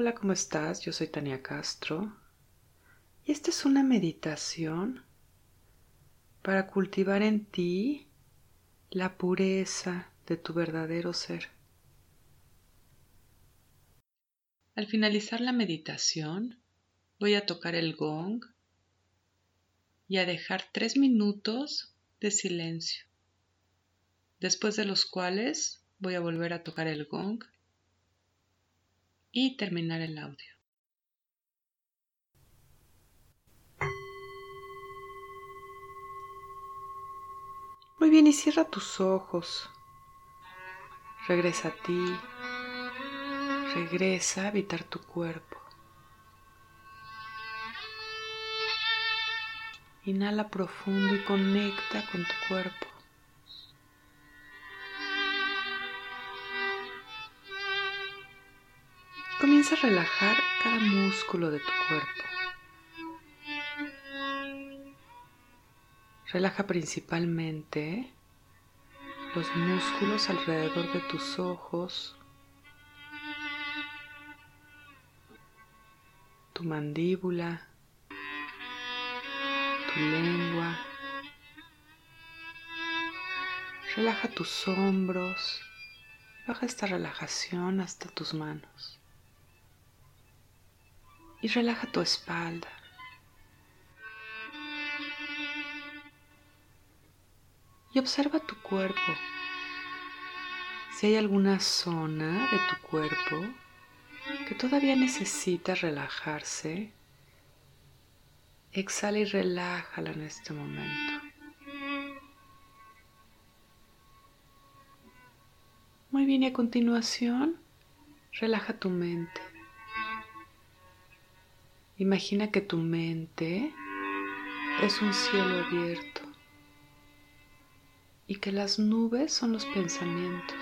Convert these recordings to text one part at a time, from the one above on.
Hola, ¿cómo estás? Yo soy Tania Castro y esta es una meditación para cultivar en ti la pureza de tu verdadero ser. Al finalizar la meditación, voy a tocar el gong y a dejar tres minutos de silencio, después de los cuales voy a volver a tocar el gong y terminar el audio. Muy bien, y cierra tus ojos. Regresa a ti. Regresa a habitar tu cuerpo. Inhala profundo y conecta con tu cuerpo. Comienza a relajar cada músculo de tu cuerpo. Relaja principalmente los músculos alrededor de tus ojos, tu mandíbula, tu lengua. Relaja tus hombros. Baja esta relajación hasta tus manos y relaja tu espalda. Y observa tu cuerpo. Si hay alguna zona de tu cuerpo que todavía necesita relajarse, exhala y relájala en este momento. Muy bien, y a continuación, relaja tu mente. Imagina que tu mente es un cielo abierto y que las nubes son los pensamientos.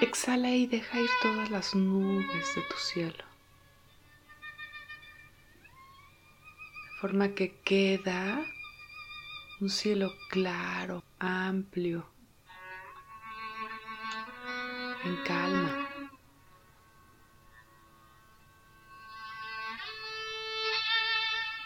Exhala y deja ir todas las nubes de tu cielo. De forma que queda un cielo claro, amplio, en calma.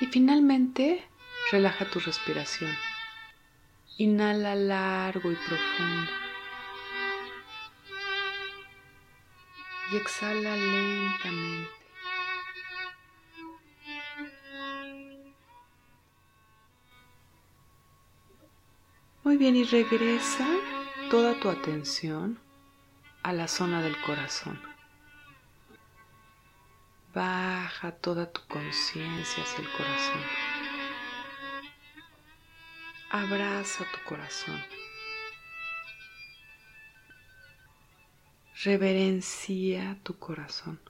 Y finalmente, relaja tu respiración. Inhala largo y profundo. Y exhala lentamente. Muy bien, y regresa toda tu atención a la zona del corazón. Baja toda tu conciencia hacia el corazón. Abraza tu corazón. Reverencia tu corazón.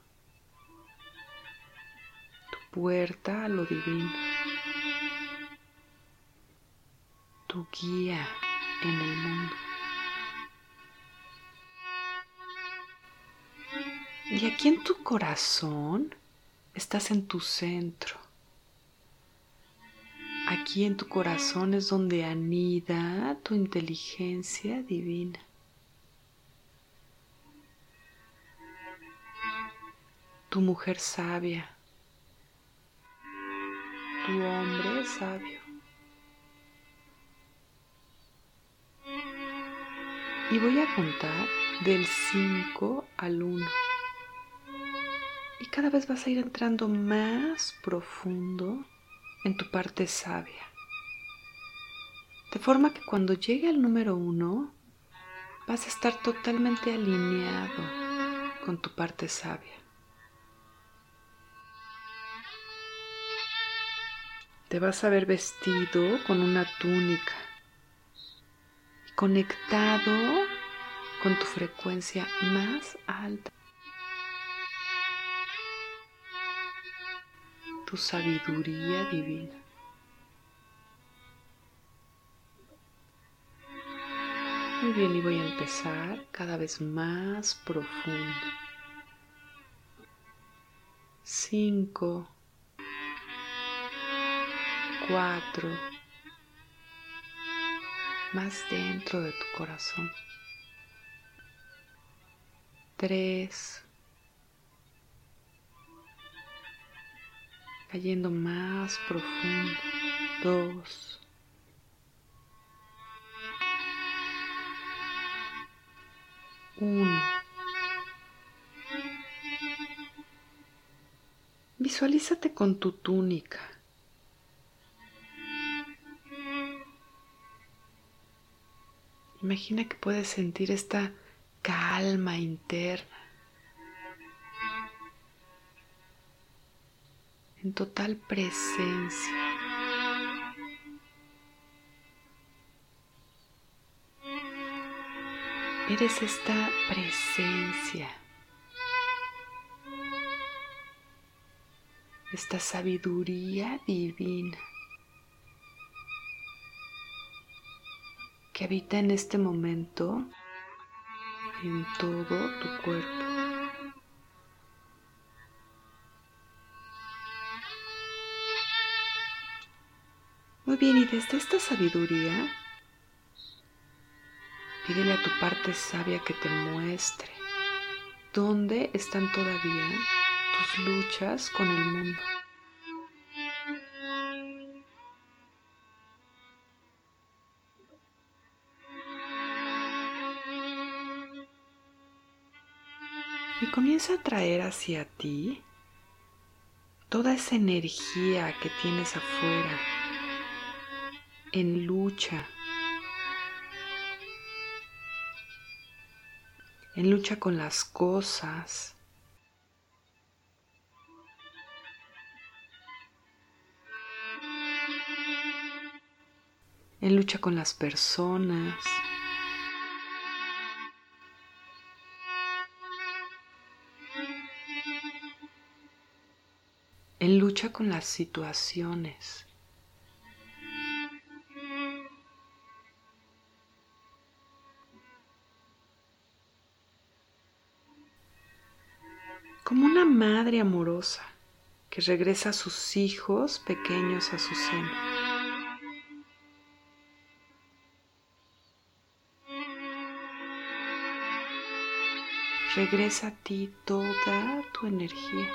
Tu puerta a lo divino. Tu guía en el mundo. Y aquí en tu corazón estás en tu centro. Aquí en tu corazón es donde anida tu inteligencia divina. Tu mujer sabia. Tu hombre sabio. Y voy a contar del 5 al 1 y cada vez vas a ir entrando más profundo en tu parte sabia. De forma que cuando llegue al número uno, vas a estar totalmente alineado con tu parte sabia. Te vas a ver vestido con una túnica y conectado con tu frecuencia más alta. Sabiduría divina. Muy bien, y voy a empezar cada vez más profundo. Cinco, cuatro, más dentro de tu corazón. Tres, cayendo más profundo. Dos. Uno. Visualízate con tu túnica. Imagina que puedes sentir esta calma interna. En total presencia. Eres esta presencia, esta sabiduría divina que habita en este momento en todo tu cuerpo. Muy bien, y desde esta sabiduría Pídele a tu parte sabia que te muestre. Dónde están todavía tus luchas con el mundo. Y comienza a traer hacia ti toda esa energía que tienes afuera en lucha en lucha con las cosas. en lucha con las personas. en lucha con las situaciones. Madre amorosa que regresa a sus hijos pequeños a su seno. Regresa a ti toda tu energía.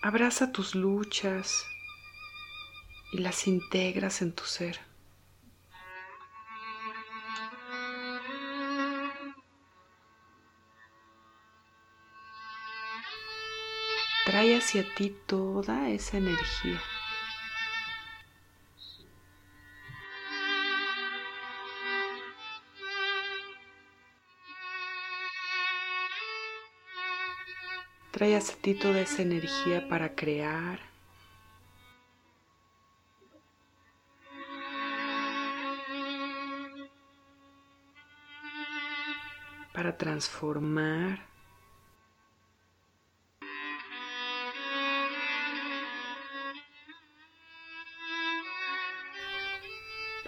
Abraza tus luchas y las integras en tu ser. Trae hacia ti toda esa energía. Trae hacia ti toda esa energía para crear. Para transformar.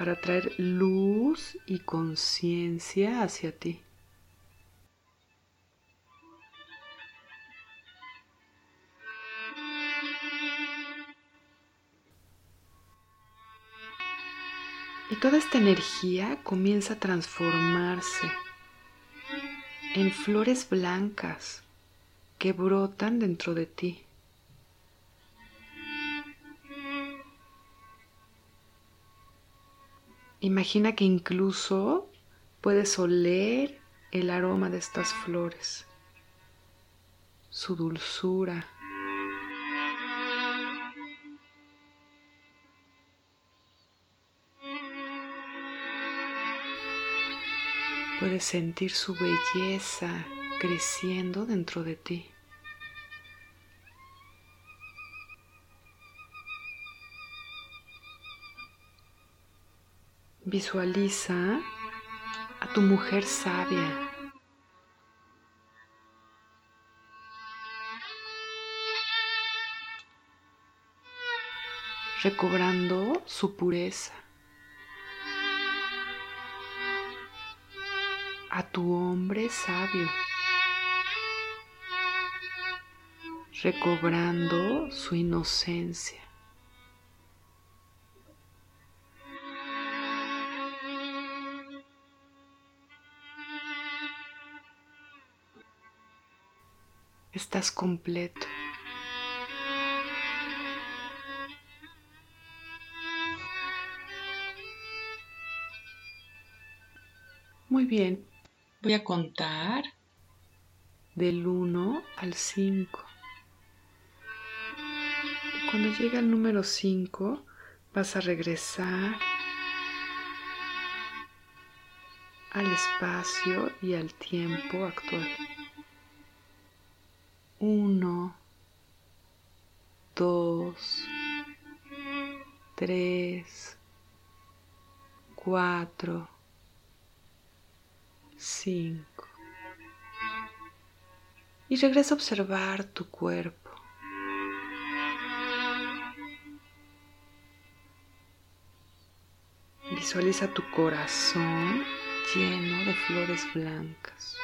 Para traer luz y conciencia hacia ti. Y toda esta energía comienza a transformarse en flores blancas que brotan dentro de ti. Imagina que incluso puedes oler el aroma de estas flores, su dulzura. Puedes sentir su belleza creciendo dentro de ti. Visualiza a tu mujer sabia. recobrando su pureza. A tu hombre sabio, recobrando su inocencia. Estás completo. Muy bien, voy a contar del 1 al 5. Y cuando llegue al número 5, vas a regresar al espacio y al tiempo actual. 1, 2, 3, 4, 5. Y regresa a observar tu cuerpo. Visualiza tu corazón lleno de flores blancas.